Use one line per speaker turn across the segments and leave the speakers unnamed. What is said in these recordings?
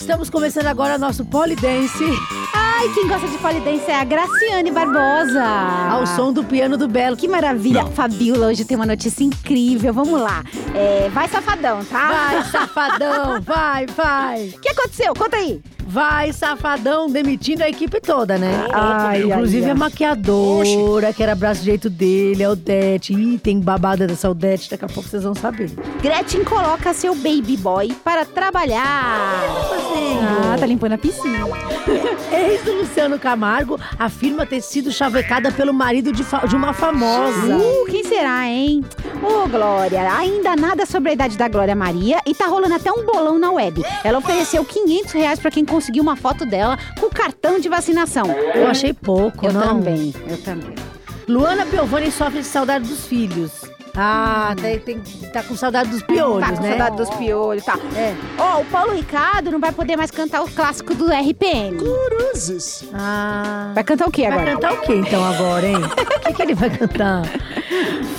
Estamos começando agora nosso Polidense
Ai, quem gosta de polidense é a Graciane Barbosa.
ao som do piano do Belo.
Que maravilha. Fabiola, hoje tem uma notícia incrível. Vamos lá. É, vai safadão, tá?
Vai, safadão, vai, vai.
O que aconteceu? Conta aí.
Vai, safadão, demitindo a equipe toda, né?
Ai,
Inclusive
ai,
a maquiadora, que era braço direito dele, a Odete. Ih, tem babada dessa Odete, daqui a pouco vocês vão saber.
Gretchen coloca seu baby boy para trabalhar. Ah, tá limpando a piscina.
Ex do Luciano Camargo afirma ter sido chavecada pelo marido de, fa- de uma famosa.
Uh, quem será, hein? Ô, Glória, ainda nada sobre a idade da Glória Maria e tá rolando até um bolão na web. Ela ofereceu 500 reais pra quem conseguir uma foto dela com cartão de vacinação.
Eu achei pouco,
Eu
não?
também, eu também.
Luana Piovani sofre de saudade dos filhos. Ah, tem, tem- tá com saudade dos piolhos,
tá com
né?
saudade dos piolhos, tá.
É.
Ó, o Paulo Ricardo não vai poder mais cantar o clássico do RPM.
Cruzes.
Ah.
Vai cantar o quê
Vai
agora?
cantar o quê então agora, hein? O que, que ele vai cantar?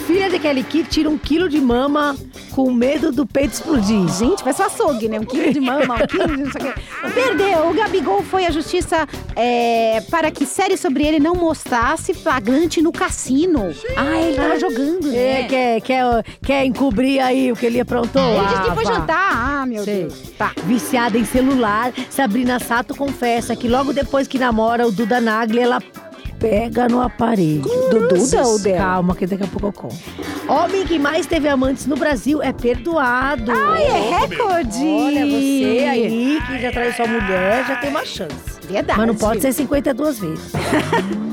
Filha de Kelly Key tira um quilo de mama com medo do peito explodir.
Gente, vai só açougue, né? Um quilo de mama, um quilo de não sei o quê. Perdeu. O Gabigol foi à justiça é, para que série sobre ele não mostrasse flagrante no cassino. Ah, ele tava jogando, né?
É, quer, quer, quer encobrir aí o que ele aprontou?
Ele disse que
Ah,
foi jantar. Ah, meu
Sei.
Deus. Tá.
Viciada em celular, Sabrina Sato confessa que logo depois que namora o Duda Nagli, ela pega no aparelho.
Do Duda ou dela?
Calma, que daqui a pouco eu conto. Homem que mais teve amantes no Brasil é perdoado.
Ai, é recorde.
Olha, você aí que já traiu sua mulher, já tem uma chance.
Verdade.
Mas não pode ser 52 vezes.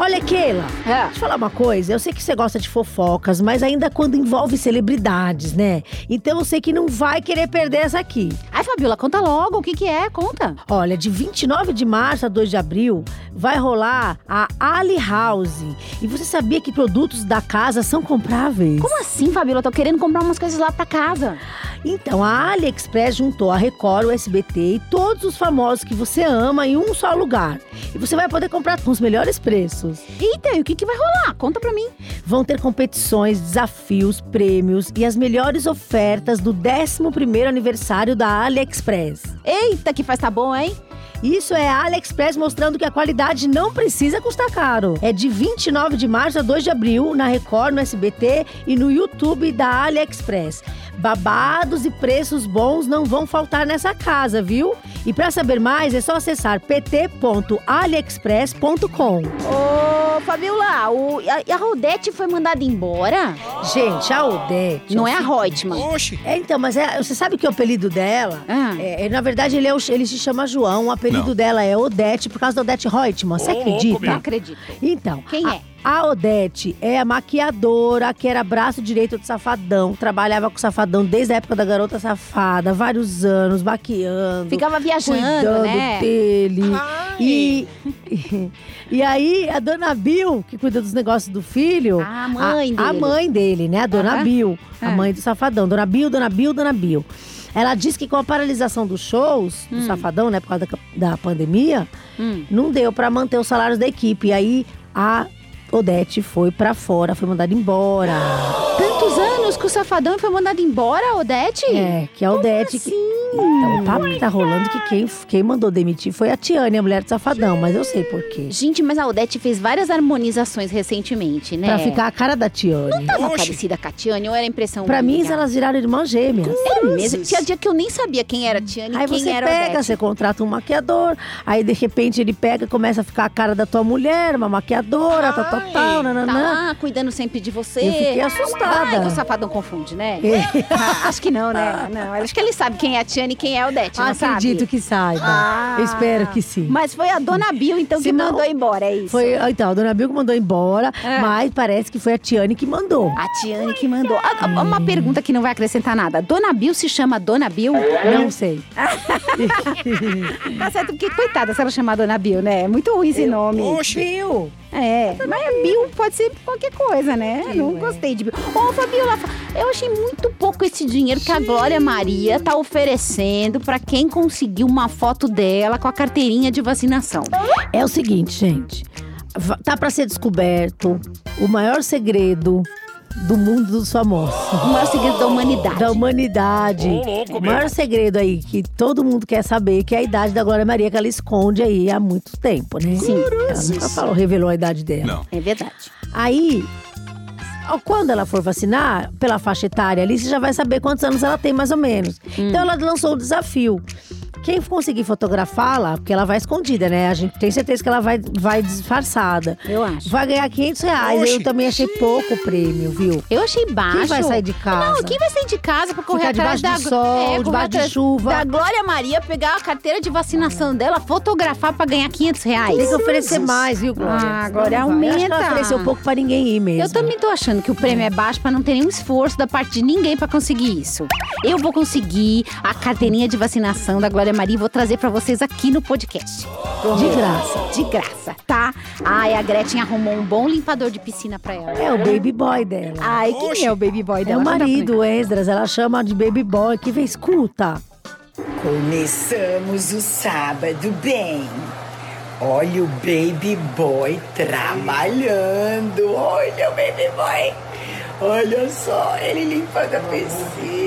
Olha, Keila,
É.
Deixa eu falar uma coisa, eu sei que você gosta de fofocas, mas ainda quando envolve celebridades, né? Então eu sei que não vai querer perder essa aqui.
Ai, Fabiola, conta logo. O que que é? Conta.
Olha, de 29 de março a 2 de abril vai rolar a Ali House. E você sabia que produtos da casa são compráveis?
Como assim, Fabiola? Tô querendo comprar umas coisas lá pra casa.
Então, a AliExpress juntou a Record, o SBT e todos os famosos que você ama em um só lugar. E você vai poder comprar com os melhores preços.
Eita, e o que que vai rolar? Conta pra mim.
Vão ter competições, desafios, prêmios e as melhores ofertas do 11º aniversário da AliExpress.
Eita, que faz tá bom, hein?
Isso é a AliExpress mostrando que a qualidade não precisa custar caro. É de 29 de março a 2 de abril na Record, no SBT e no YouTube da AliExpress. Babados e preços bons não vão faltar nessa casa, viu? E para saber mais é só acessar pt.aliexpress.com.
Ô, Fabiola, o, a, a Rodete foi mandada embora?
Gente, a Odete.
Não é a Reutemann.
Oxe.
É, então, mas é- você sabe que o apelido dela.
Ah.
É, é, na verdade, ele, é o- ele se chama João. O apelido dela é Odete por causa da Odete Reutemann. Você
Ô,
acredita?
Não acredito.
Então.
Quem
a,
é?
A Odete é a maquiadora que era braço direito do Safadão. Trabalhava com o Safadão desde a época da Garota Safada, vários anos, maquiando.
Ficava viajando,
cuidando
né?
dele.
Ai.
E, e aí, a dona Bill, que cuida dos negócios do filho.
A mãe
a, a
dele.
mãe dele, né? A dona
Aham.
Bill. A
É.
mãe do Safadão. Dona Bill, Dona Bill, Dona Bill. Ela disse que com a paralisação dos shows do Safadão, né? Por causa da, da pandemia,
Hum.
não deu pra manter os salários da equipe. E aí, a Odete foi pra fora, foi mandada embora.
Tantos anos que o Safadão foi mandado embora, Odete?
É, que a Odete. Que... Então, o papo que tá rolando que quem, quem mandou demitir foi a Tiane, a mulher do Safadão, mas eu sei por quê.
Gente, mas a Odete fez várias harmonizações recentemente, né?
Pra ficar a cara da Tiane.
Tava
Oxe.
parecida com a Tiane ou era impressão
Pra mim, elas viraram irmãs gêmeas.
É mesmo. Tinha dia que eu nem sabia quem era a Tiane e
Aí
quem
você
era a
pega,
Odete.
você contrata um maquiador, aí de repente ele pega e começa a ficar a cara da tua mulher, uma maquiadora, tal, tal, tal,
Tá
nananã.
lá, cuidando sempre de você.
Eu fiquei assustada.
Ai, que o Safadão confunde, né?
É.
Ah, acho que não, né? Não, acho que ele sabe quem é a Tiane e quem é a Odete, não sabe?
Acredito que saiba.
Ah.
Eu espero que sim.
Mas foi a dona Bill, então, que
Se não-
mandou embora, é isso?
Foi, então, a dona Bill que mandou embora,
É.
mas parece que foi a Tiane que mandou.
A Tiane que mandou. Ah, ah, Uma pergunta que não vai acrescentar nada. Dona Bill se chama Dona Bill?
Não sei.
Tá certo, porque coitada se ela chamar Dona Bill, né? É muito ruim esse nome.
Oxe.
Bill.
É, mas Bill pode ser qualquer coisa, né? Não gostei de Bill. Ô, Fabiola, eu achei muito pouco esse dinheiro que a Glória Maria tá oferecendo pra quem conseguiu uma foto dela com a carteirinha de vacinação.
É o seguinte, gente. Tá pra ser descoberto o maior segredo do mundo dos famosos.
O maior segredo da humanidade.
Da humanidade.
Ô, louco,
o maior
meu.
segredo aí que todo mundo quer saber que é a idade da Glória Maria que ela esconde aí há muito tempo, né?
Sim.
Ela nunca falou, revelou a idade dela.
Não.
É verdade.
Aí, quando ela for vacinar, pela faixa etária ali, você já vai saber quantos anos ela tem, mais ou menos.
Hum.
Então ela lançou o desafio. Quem conseguir fotografá-la, porque ela vai escondida, né? A gente tem certeza que ela vai, vai disfarçada.
Eu acho.
Vai ganhar 500 reais.
Oxi.
Eu também achei pouco o prêmio, viu?
Eu achei baixo.
Quem vai sair de casa?
Não, quem vai sair de casa pra correr
Ficar
atrás
debaixo
da
do sol,
correr
debaixo de chuva.
Da Glória Maria, pegar a carteira de vacinação dela, fotografar pra ganhar 500 reais.
Tem que oferecer mais, viu, Glória?
Ah.
Eu acho que ela
aumenta.
ofereceu pouco pra ninguém ir mesmo.
Eu também tô achando que o prêmio é baixo pra não ter nenhum esforço da parte de ninguém pra conseguir isso. Eu vou conseguir a carteirinha de vacinação da Glória Maria e vou trazer pra vocês aqui no podcast.
De graça.
De graça, tá? Ai, a Gretchen arrumou um bom limpador de piscina pra ela.
É o baby boy dela.
Ai, quem é o baby boy
é
dela?
o
Conta pra
marido, o Esdras. Ela chama de baby boy. Que vem, escuta.
Começamos o sábado bem. Olha o baby boy trabalhando. Olha o baby boy. Olha só, ele limpando a piscina.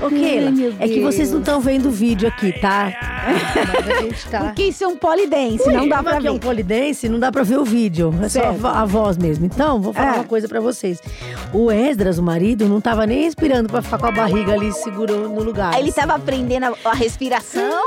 Ô, Keila, é que vocês não estão vendo o vídeo aqui, tá? Mas a gente tá...
Porque isso é um polidense, não dá pra
Como é
ver.
um polidense, não dá pra ver o vídeo. É só a,
Certo.
vo- a voz mesmo. Então, vou falar
É.
uma coisa pra vocês. O Esdras, o marido, não tava nem respirando pra ficar com a barriga ali segurando no lugar.
Ele tava aprendendo a, a respiração.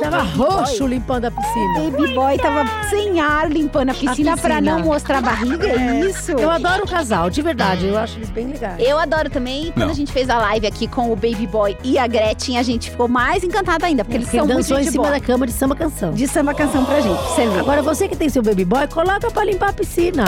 tava roxo limpando a piscina.
Baby boy tava sem ar limpando a piscina, pra
piscina.
não mostrar a barriga, é isso?
Eu adoro o casal, de verdade. Eu acho eles bem legais.
Eu adoro também. Quando
Não.
a gente fez a live aqui com o Baby Boy e a Gretchen, a gente ficou mais encantada ainda, porque eles
Porque
são
dançou em
gente
cima
boa.
da cama de samba canção.
De samba canção pra gente, você ver.
Agora, você que tem seu baby boy, coloca pra limpar a piscina.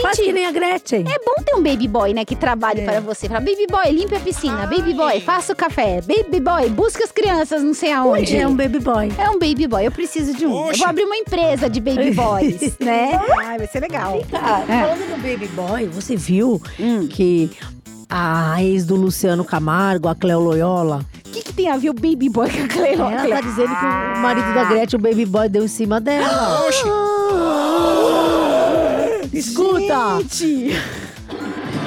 Faz que nem a Gretchen.
É bom ter um baby boy, né, que trabalhe para você. Fala, baby boy, limpe a piscina. Baby boy, faça o café. Baby boy, busca as crianças não sei aonde.
É um baby boy.
É um baby boy, eu preciso de um. Eu vou abrir uma empresa de baby boys, né? Ai, vai ser legal.
Cara,
É.
falando do baby boy, você viu
Hum.
que a ex do Luciano Camargo, a Cleo Loyola,
que, que tem a ver o baby boy com a Cleila?
ela tá dizendo que o marido da Gretchen, o baby boy, deu em cima dela.
Oxi.
Escuta!
Gente!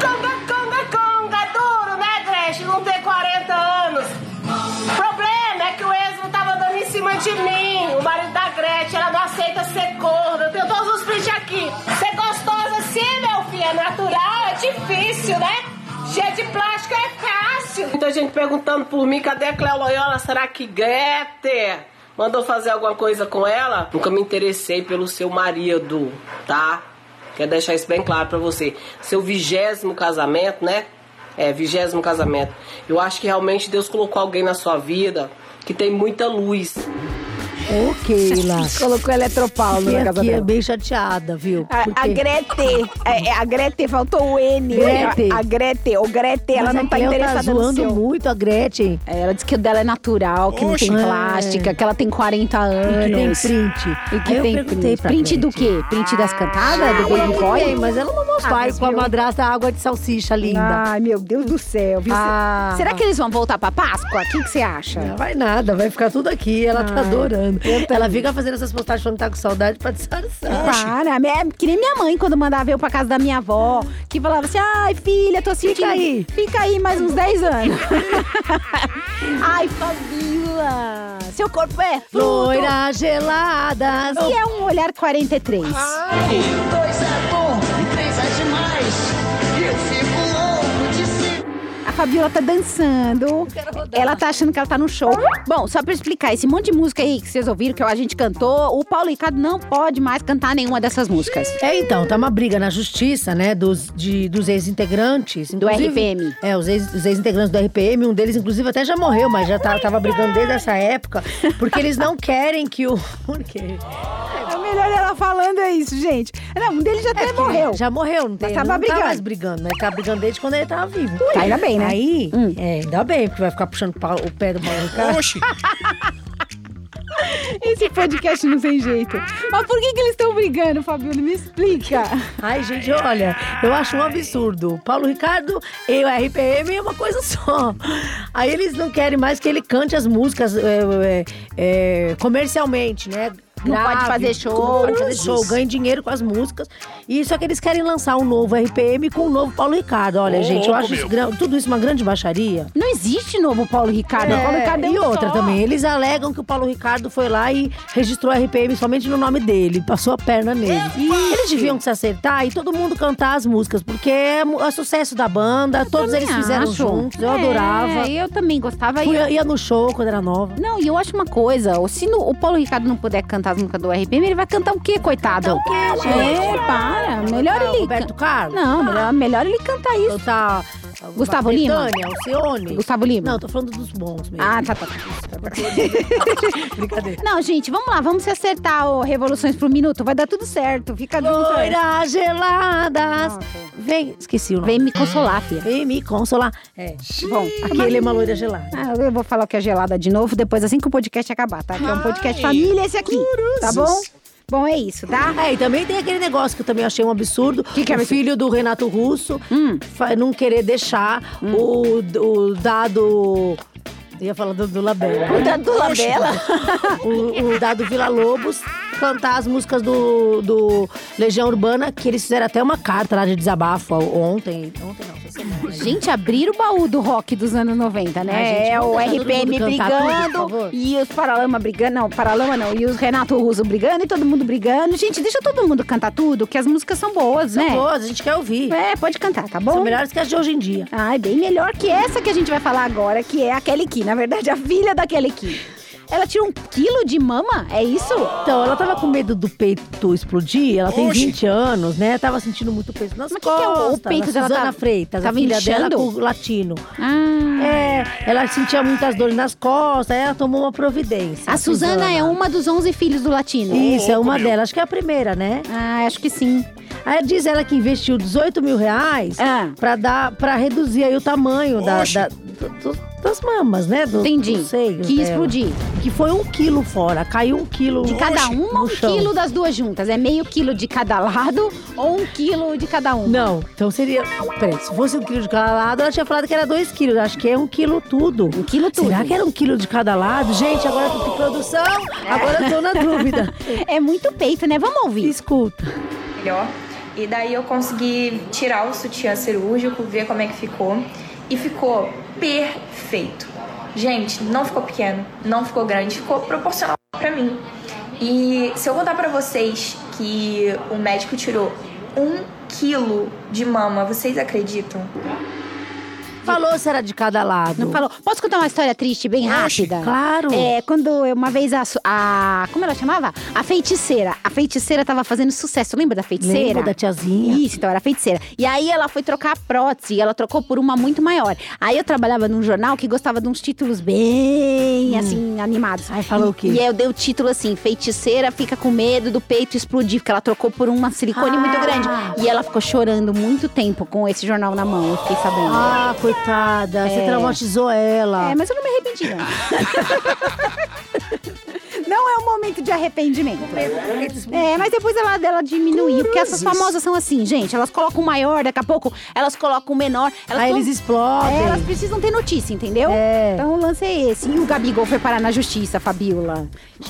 Conga, conga, conga, duro, né, Gretchen? Não ter 40 anos. O problema é que o ex não tava dando em cima de mim. O marido da Gretchen, ela não aceita ser corno. Eu tenho todos os prints aqui. Ser gostosa assim, meu filho, é natural, é difícil, né? Cheia de plástico é. Muita gente perguntando por mim, cadê a Cleo Loyola? Será que Grete mandou fazer alguma coisa com ela? Nunca me interessei pelo seu marido, tá? Quero deixar isso bem claro pra você. Seu vigésimo casamento, né? É, vigésimo casamento. Eu acho que realmente Deus colocou alguém na sua vida que tem muita luz.
Ô, Keila.
Colocou Eletropaulo na casa
aqui é
dela.
bem chateada, viu?
A, a Grete, é, é, a Grete, faltou o N.
Grete.
A, a Grete, o Grete, ela
Mas
não
a
tá
Cleo
interessada
tá
no
zoando
seu.
muito a Gretchen.
É, Ela disse que o dela é natural, que
Oxe.
não tem
É.
plástica, que ela tem 40 anos.
E que tem print.
E que
Aí eu
tem
perguntei
print. Print do quê? Print das cantadas? do Baby Boy?
Tem, mas ela não mostrou
Ah, mas
com a madrasta água de salsicha linda.
Ai, meu Deus do céu. Viu?
Ah.
Será que eles vão voltar pra Páscoa? O que você acha?
Não vai nada, vai ficar tudo aqui. Ela tá
Ai,
adorando. Ela fica fazendo essas postagens falando que tá com saudade pra disfarçar.
Para, é que nem minha mãe quando mandava eu pra casa da minha avó, que falava assim: ai, filha, tô sentindo.
aí.
Fica aí mais uns 10 anos. ai, Fabiola, seu corpo é.
Loira gelada.
E é um olhar 43.
Dois é
Fabiola tá dançando. Ela tá achando que ela tá no show. Bom, só pra explicar, esse monte de música aí que vocês ouviram, que a gente cantou, o Paulo Ricardo não pode mais cantar nenhuma dessas músicas.
É, então, tá uma briga na justiça, né, dos, de- dos ex-integrantes.
Do RPM.
É, os ex- os ex-integrantes do RPM, um deles, inclusive, até já morreu, mas já tá- tava brigando desde essa época, porque eles não querem que o. Por quê?
É melhor ela falando é isso, gente. Não, um deles já até morreu.
Já morreu, não tem.
Mas tava
não
brigando.
tá mais brigando, mas tá brigando desde quando ele tava vivo.
Tá, ainda bem, né?
Aí,
Hum.
é, ainda bem, porque vai ficar puxando o pé do Paulo Ricardo.
Oxi.
Esse podcast não tem jeito. Mas por que, que eles estão brigando, Fabiola? Me explica.
Ai, gente, olha, eu acho um absurdo. Paulo Ricardo e o RPM é uma coisa só. Aí eles não querem mais que ele cante as músicas é, é, é, comercialmente, né?
Não pode
grave,
fazer show.
Não pode fazer show, ganhe dinheiro com as músicas. E só que eles querem lançar um novo RPM com um novo Paulo Ricardo. Olha,
Ô,
gente, eu acho isso tudo isso uma grande baixaria.
Não existe novo Paulo Ricardo. O Paulo
É,
Ricardo é
e
um
outra
só.
também, eles alegam que o Paulo Ricardo foi lá e registrou a RPM somente no nome dele, passou a perna nele. Eles deviam se acertar e todo mundo cantar as músicas, porque é, é sucesso da banda, todos
Também
eles fizeram
acho.
juntos, eu
É,
adorava.
eu também gostava.
Fui, ia no show quando era nova.
Não, e eu acho uma coisa, o- se no- o Paulo Ricardo não puder cantar as músicas do RPM, ele vai cantar o quê, coitado?
Cantar o quê, gente?
É, para. Melhor ele.
Roberto Carlos?
Não, melhor, melhor ele cantar isso.
Cantar
Gustavo Lima?
Betânia, Alcione.
Gustavo Lima?
Não, tô falando dos bons mesmo.
Ah, tá, tá.
Brincadeira.
Não, gente, vamos lá, vamos se acertar, ô, Revoluções por Minuto. Vai dar tudo certo. Fica junto. aí.
Loiras geladas.
Nossa.
Vem, esqueci o nome.
Vem me consolar, filha.
Vem me consolar. É.
Bom,
Aquele é uma loira gelada.
Ah, eu vou falar o que é gelada de novo depois, assim que o podcast acabar, tá? Que é um podcast família esse aqui, tá bom? Bom, é isso, tá?
É, e também tem aquele negócio que eu também achei um absurdo.
Que que é
o
isso?
filho do Renato Russo
Hum.
não querer deixar o, o dado. Eu ia falar do, do Labela.
O dado do Labela?
o, o dado Vila Lobos cantar as músicas do, do Legião Urbana, que eles fizeram até uma carta lá de desabafo ontem. Ontem não, essa semana.
Gente, abrir o baú do rock dos anos 90, né? É o RPM
tudo,
brigando
favor.
e os Paralama brigando. Não, Paralama não. E os Renato Russo brigando e todo mundo brigando. Gente, deixa todo mundo cantar tudo, que as músicas são boas,
São
né?
boas, a gente quer ouvir.
É, pode cantar, tá bom?
São melhores que as de hoje em dia.
Ai, bem melhor que essa que a gente vai falar agora, que é a Kelly Key. Na verdade, a filha da Kelly Key. Ela tira um quilo de mama? É isso?
Então, ela tava com medo do peito explodir, ela tem
Oxi.
20 anos, né? Tava sentindo muito peso nas
Mas que que é o-
costas.
o peito
da
dela
Suzana
tá-
Freitas,
tava
a filha dela com o latino.
Ah.
É, ela sentia muitas dores nas costas, aí ela tomou uma providência.
A Suzana é uma dos 11 filhos do Latino.
Isso, é uma delas. Acho que é a primeira, né?
Ah, acho que sim.
Aí diz ela que investiu 18 mil reais
Ah.
pra, dar, pra reduzir aí o tamanho da, da- do- do- das mamas, né? Do,
Entendi.
dos seios
Que
dela.
explodir.
Que foi um quilo fora, caiu um quilo
De cada uma, um
chão.
quilo das duas juntas. É meio quilo de cada lado ou um quilo de cada um?
Não, então seria. Peraí, se fosse um quilo de cada lado, ela tinha falado que era dois quilos. Acho que é um quilo tudo.
Um quilo tudo.
Será que era um quilo de cada lado? Gente, agora que produção, agora eu tô na dúvida.
É muito peito, né? Vamos ouvir.
Escuta.
melhor. E daí eu consegui tirar o sutiã cirúrgico, ver como é que ficou. E ficou perfeito. Gente, não ficou pequeno, não ficou grande, ficou proporcional pra mim. E se eu contar pra vocês que o médico tirou um quilo de mama, vocês acreditam?
Falou se era de cada lado.
Não falou. Posso contar uma história triste, bem rápida?
Claro.
É, quando eu- uma vez a, a- Como ela chamava? A feiticeira. A feiticeira tava fazendo sucesso. Lembra da feiticeira?
Lembra da tiazinha?
Isso, então era feiticeira. E aí ela foi trocar a prótese e ela trocou por uma muito maior. Aí eu trabalhava num jornal que gostava de uns títulos bem, assim, animados.
Aí falou o quê?
E aí eu dei o título assim: feiticeira fica com medo do peito explodir, porque ela trocou por uma silicone
Ah.
muito grande. E ela ficou chorando muito tempo com esse jornal na mão, eu fiquei sabendo.
Ah, coitada, você
É.
traumatizou ela.
É, mas eu não me arrependi, não. Não é um momento de arrependimento. É, mas depois ela, ela diminuiu. Porque essas famosas são assim, gente. Elas colocam o maior, daqui a pouco elas colocam o menor. Elas
Aí
tão-
eles explodem.
É, elas precisam ter notícia, entendeu?
É.
Então o lance é esse. E o Gabigol foi parar na justiça, Fabiola.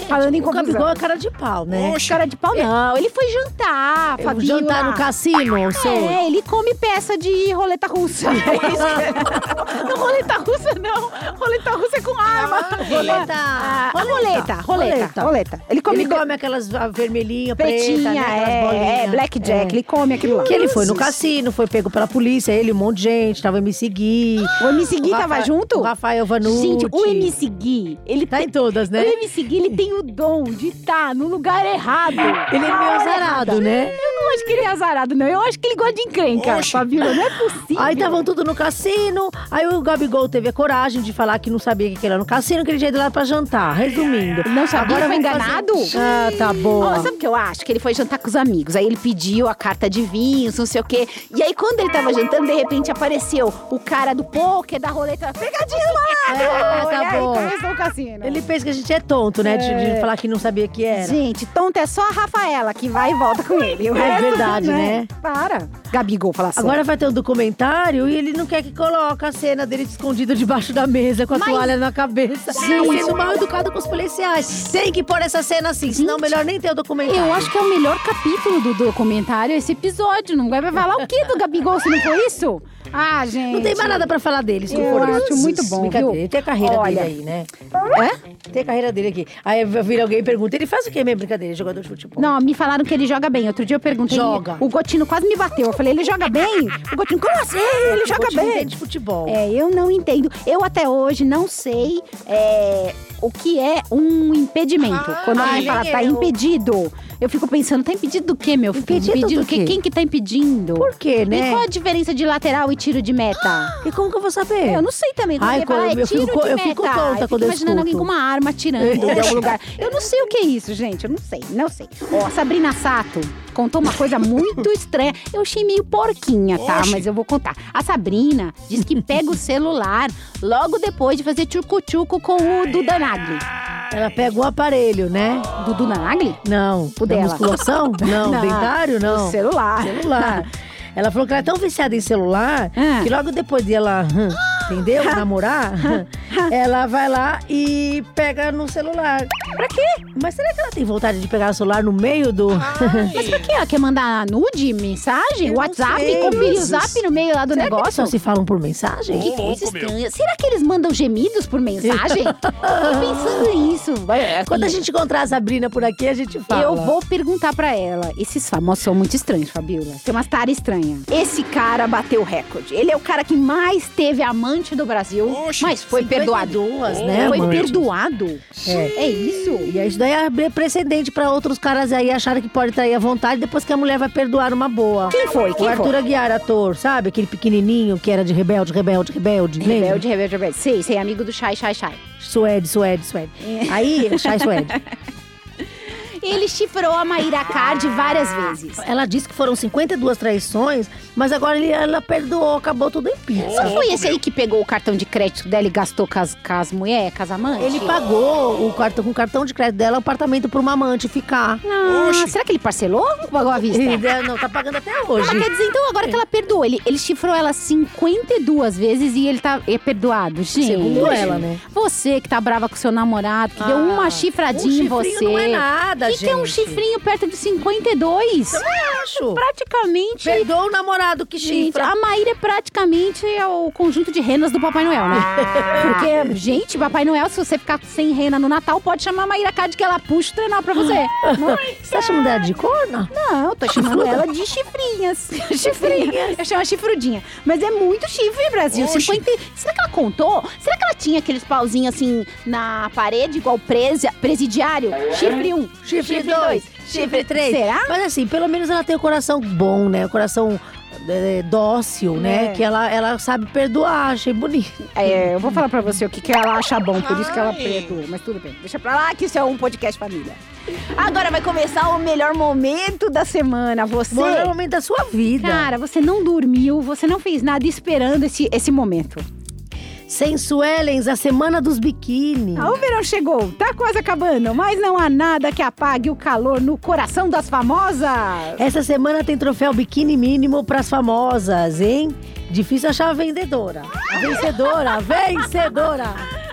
Falando em
o. Gabigol é cara de pau, né?
Oxe.
Cara de pau, não. Ele foi jantar,
Eu
Fabiola.
Jantar no cassino, sei.
É, ele come peça de roleta russa. não, roleta russa não. Roleta russa é com arma.
Roleta.
Ah,
Roleta.
roleta, roleta,
Roleta.
roleta. Ele come,
Ele come aquelas vermelhinha, preta,
pretinha,
né? Aquelas
é,
bolinhas.
é, blackjack.
É.
Ele come aquilo lá.
Que ele foi no cassino, foi pego pela polícia, ele, um monte de gente, tava MC Gui.
O MC Gui
O
tava
Rafa-
junto?
O Rafael Vanucci.
Gente, o MC Gui, ele
Tá
tem...
em todas, né?
O MC Gui, ele tem o dom de estar no lugar errado.
Ele é meio azarado, né?
Eu não acho que ele é azarado, não. Eu acho que ele gosta de encrenca,
Oxe.
Fabiola. Não é possível.
Aí estavam tudo no cassino, aí o Gabigol teve a coragem de falar que não sabia o que era no cassino, que ele tinha ido lá pra jantar. Resumindo.
Não sabia, foi
vamos
enganado?
fazer- Ah, tá bom.
Ó, sabe o que eu acho? Que ele foi jantar com os amigos. Aí ele pediu a carta de vinhos, não sei o quê. E aí, quando ele tava jantando, de repente apareceu o cara do poker, da roleta. Pegadinha lá!
É, tá
aí
bom.
começou o cassino.
Ele pensa que a gente é tonto, né? De, de falar que não sabia o que era.
Gente, tonta é só a Rafaela que vai e volta com ele. O resto
verdade, né?
Para. Gabigol, fala assim.
Agora vai ter um documentário e ele não quer que coloque a cena dele escondido debaixo da mesa com a
Mas-
toalha na cabeça.
Sim.
Sendo mal educado com os policiais. Tem que pôr essa cena assim, senão melhor nem ter o documentário.
Eu acho que é o melhor capítulo do documentário esse episódio. Não vai falar o que do Gabigol se não for isso? Ah, gente.
Não tem mais nada pra falar dele, se não
Eu
for isso.
acho muito bom,
Brincadeira.
viu?
Tem a carreira
Olha.
dele aí, né?
É?
Tem a carreira dele aqui. Aí vira alguém e pergunta, ele faz o quê mesmo? Brincadeira, jogador de futebol.
Não, me falaram que ele joga bem. Outro dia eu perguntei.
Joga.
O Gotino quase me bateu. Eu falei, ele joga bem? O Gotino, como assim? Ele
O
joga bem.
entende futebol.
É, eu não entendo. Eu até hoje não sei é, o que é um impedimento. Quando
ah,
alguém fala, tá
eu.
impedido. Eu fico pensando, tá impedido do quê, meu filho?
Impedido do
quê? Quem que tá impedindo?
Por quê,
E
né?
qual a diferença de lateral e tiro de meta?
E como que eu vou saber?
Eu não sei também. Quando
Ai, como-
é
eu
tiro
fico-
de
eu
meta.
fico tonta
fico
quando eu
imaginando alguém com uma arma atirando de algum lugar. Eu não sei o que é isso, gente. Eu não sei, não sei. Ó, Sabrina Sato contou uma coisa muito estranha. Eu achei meio porquinha, tá? Mas eu vou contar. A Sabrina diz que pega o celular logo depois de fazer tchucu-tchucu com o Duda Nagli.
Ela pega o aparelho, né?
Dudu Nagli?
Não.
O
da
dela.
musculação? Não.
Não.
Dentário? Não.
O celular.
Celular. Ela falou que ela é tão viciada em celular
Ah.
que logo depois de ela, hum, entendeu? Namorar, ela vai lá e pega no celular.
Pra quê?
Mas será que ela tem vontade de pegar o celular no meio do.
Mas pra quê? Ela quer mandar nude, mensagem,
Eu
WhatsApp,
sei.
conferir o zap no meio lá do
Será que eles
negócio?
só se falam por mensagem?
Que coisa estranha. Será que eles mandam gemidos por mensagem? Tô pensando nisso. É,
Quando a gente encontrar a Sabrina por aqui, a gente fala.
Eu vou perguntar pra ela. Esses famosos são muito estranhos, Fabiola. Tem umas tara estranha. Esse cara bateu o recorde. Ele é o cara que mais teve amante do Brasil, mas foi perdoado.
52, né,
Foi
amante?
perdoado.
É.
É isso?
E isso daí é precedente pra outros caras aí acharem que pode trair à vontade depois que a mulher vai perdoar uma boa.
Quem foi? Quem
o Arthur
foi?
Aguiar, ator, sabe? Aquele pequenininho que era de rebelde, rebelde, rebelde. lembra?
Rebelde, rebelde, rebelde. Sei, sei, amigo do Shai, Shai, Shai.
Suede, suede, suede. Aí, Chai Suede.
Ele chifrou a Maíra Card várias vezes.
Ela disse que foram 52 traições, mas agora ele- ela perdoou, acabou tudo em pizza.
Não foi esse aí que pegou o cartão de crédito dela e gastou com as, com as mulheres, com as amantes?
Ele pagou o cartão, com o cartão de crédito dela o apartamento pra uma amante ficar.
Ah, será que ele parcelou ou pagou à vista?
E, né, não, tá pagando até hoje.
Ela quer dizer, então, agora que ela perdoou, ele, ele chifrou ela 52 vezes e ele tá é perdoado. Gente,
Segundo ela, né?
Você que tá brava com seu namorado, que deu uma
Ah,
chifradinha
um
em você.
chifrinho não é nada,
que é um
gente.
chifrinho perto de 52?
acho.
Praticamente.
Perdoa o namorado que
Gente,
chifra.
a Maíra é praticamente é o conjunto de renas do Papai Noel, né? Porque, gente, Papai Noel, se você ficar sem rena no Natal, pode chamar a Maíra Card que ela puxa o trenó pra você.
Você tá chamando ela de corna?
Não, eu tô chamando ela de chifrinhas. chifrinhas. Eu chamo ela chifrudinha. Mas é muito chifre, Brasil. 50... Será que ela contou? Será que ela tinha aqueles pauzinhos assim na parede, igual presi... presidiário? Chifre 1, um,
Chifre 2, chifre 3.
Será?
Mas assim, pelo menos ela tem o coração bom, né? O coração é, dócil, né?
É.
Que ela, ela sabe perdoar, achei bonito.
É, eu vou falar pra você o que, que ela acha bom, por isso que ela perdoa. Mas tudo bem, deixa pra lá que isso é um podcast família. Agora vai começar o melhor momento da semana. Você.
O melhor momento da sua vida.
Cara, você não dormiu, você não fez nada esperando esse, esse momento.
Sensuelens, a semana dos biquíni.
Ah, o verão chegou, tá quase acabando, mas não há nada que apague o calor no coração das famosas.
Essa semana tem troféu biquíni mínimo pras famosas, hein? Difícil achar a vendedora. A vencedora, a vencedora.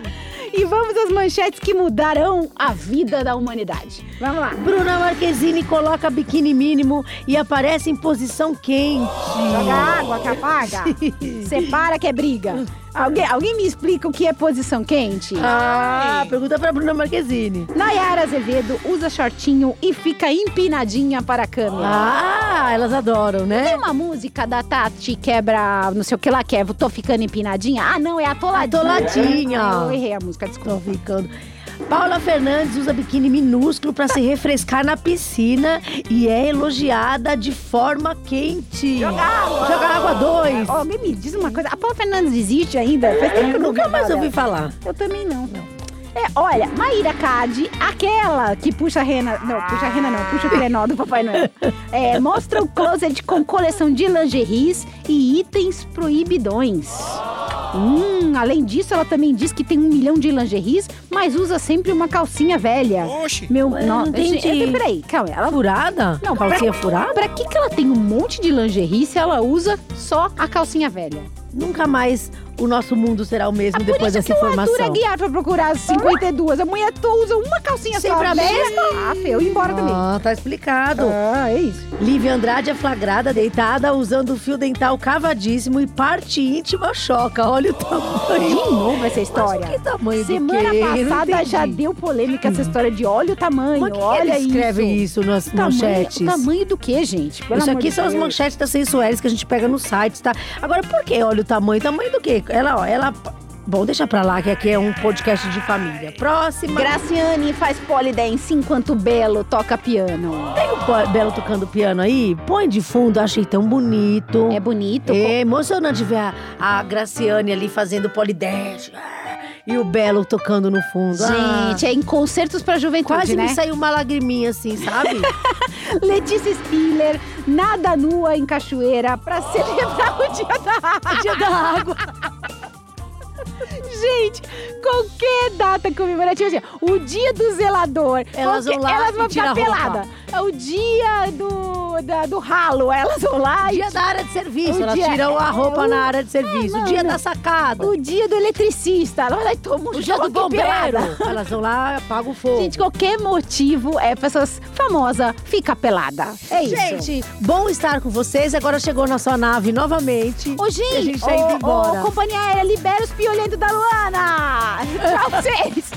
E vamos às manchetes que mudarão a vida da humanidade. Vamos lá.
Bruna Marquezine coloca biquíni mínimo e aparece em posição quente.
Joga água que apaga. Separa que é briga. Alguém, alguém me explica o que é posição quente?
Ah, pergunta pra Bruna Marquezine.
Nayara Azevedo usa shortinho e fica empinadinha para a câmera.
Ah, elas adoram,
Tem
né?
uma música da Tati quebra, não sei o que lá que é, tô ficando empinadinha. Ah, não, é atoladinha.
Atoladinha.
Eu errei a música, desculpa.
Tô ficando. Paula Fernandes usa biquíni minúsculo pra se refrescar na piscina e é elogiada de forma quente. Joga água! Joga água dois.
Ó, Alguém me diz uma coisa, a Paula Fernandes existe ainda? Faz tempo que eu não
Nunca mais ouvi falar.
Eu também não. É, olha, Maíra Card, aquela que puxa a rena. Não, puxa a rena não, puxa o trenó do Papai Noel. É, mostra o closet com coleção de lingeries e itens proibidões. Hum, além disso, ela também diz que tem um milhão de lingeries, mas usa sempre uma calcinha velha.
Oxi.
Meu, não,
não entendi.
gente, peraí, calma, ela
Furada?
Não,
Calcinha
pra-
furada?
Pra que, que ela tem um monte de lingerie se ela usa só a calcinha velha?
Nunca mais o nosso mundo será o mesmo
É por
depois
isso
dessa
que o Arthur é
informação.
guiado pra procurar as 52. A mulher to- usa uma calcinha
Sempre
só.
a mesma?
Ah, feio, embora também.
Ah, tá explicado.
Ah, é isso.
Lívia Andrade é flagrada deitada usando fio dental cavadíssimo e parte íntima choca. Olha o
De
tamanho.
novo essa história.
Mas que tamanho
Semana passada já deu polêmica essa história de olha o tamanho,
Mas que que
olha
ele escreve
isso.
isso, nas
Tamanho,
manchetes?
tamanho do que, gente? Pelo
Isso aqui
de
são as
Deus.
manchetes das sensuais que a gente pega nos sites, tá? Agora, por que olha o tamanho? Tamanho do quê? Ela, ó, ela... Bom, deixa pra lá, que aqui é um podcast de família. Próxima.
Graciane faz polidense enquanto Belo toca piano.
Tem o Belo tocando piano aí? Põe de fundo, achei tão bonito.
É bonito.
É emocionante ver a, a Graciane ali fazendo polidense. E o Belo tocando no fundo. Ah,
Gente, é em concertos pra juventude,
quase
né?
me saiu uma lagriminha assim, sabe?
Letícia Spiller, nada nua em cachoeira pra celebrar o Dia da Água.
Dia da água.
Gente, qualquer data comemorativa, assim, o dia do zelador.
Elas vão lá
elas vão
e
ficar peladas. É o dia do, da- do ralo, elas vão lá e
Dia da área de serviço.
O
Elas
dia-
tiram a roupa
é,
na
o-
área de serviço.
não,
O dia
não.
da sacada.
o dia do eletricista. Ela vai lá e toma um
O dia do bombeiro.
pelada.
Elas vão lá, apagam o fogo.
Gente, qualquer motivo é pra essas famosas fica pelada. É isso.
Gente, bom estar com vocês. Agora chegou na sua nave novamente.
Ô, gente,
E a gente tá indo
ô,
embora.
ô, companhia aérea, libera os piolentos da Luana. Tchau pra vocês.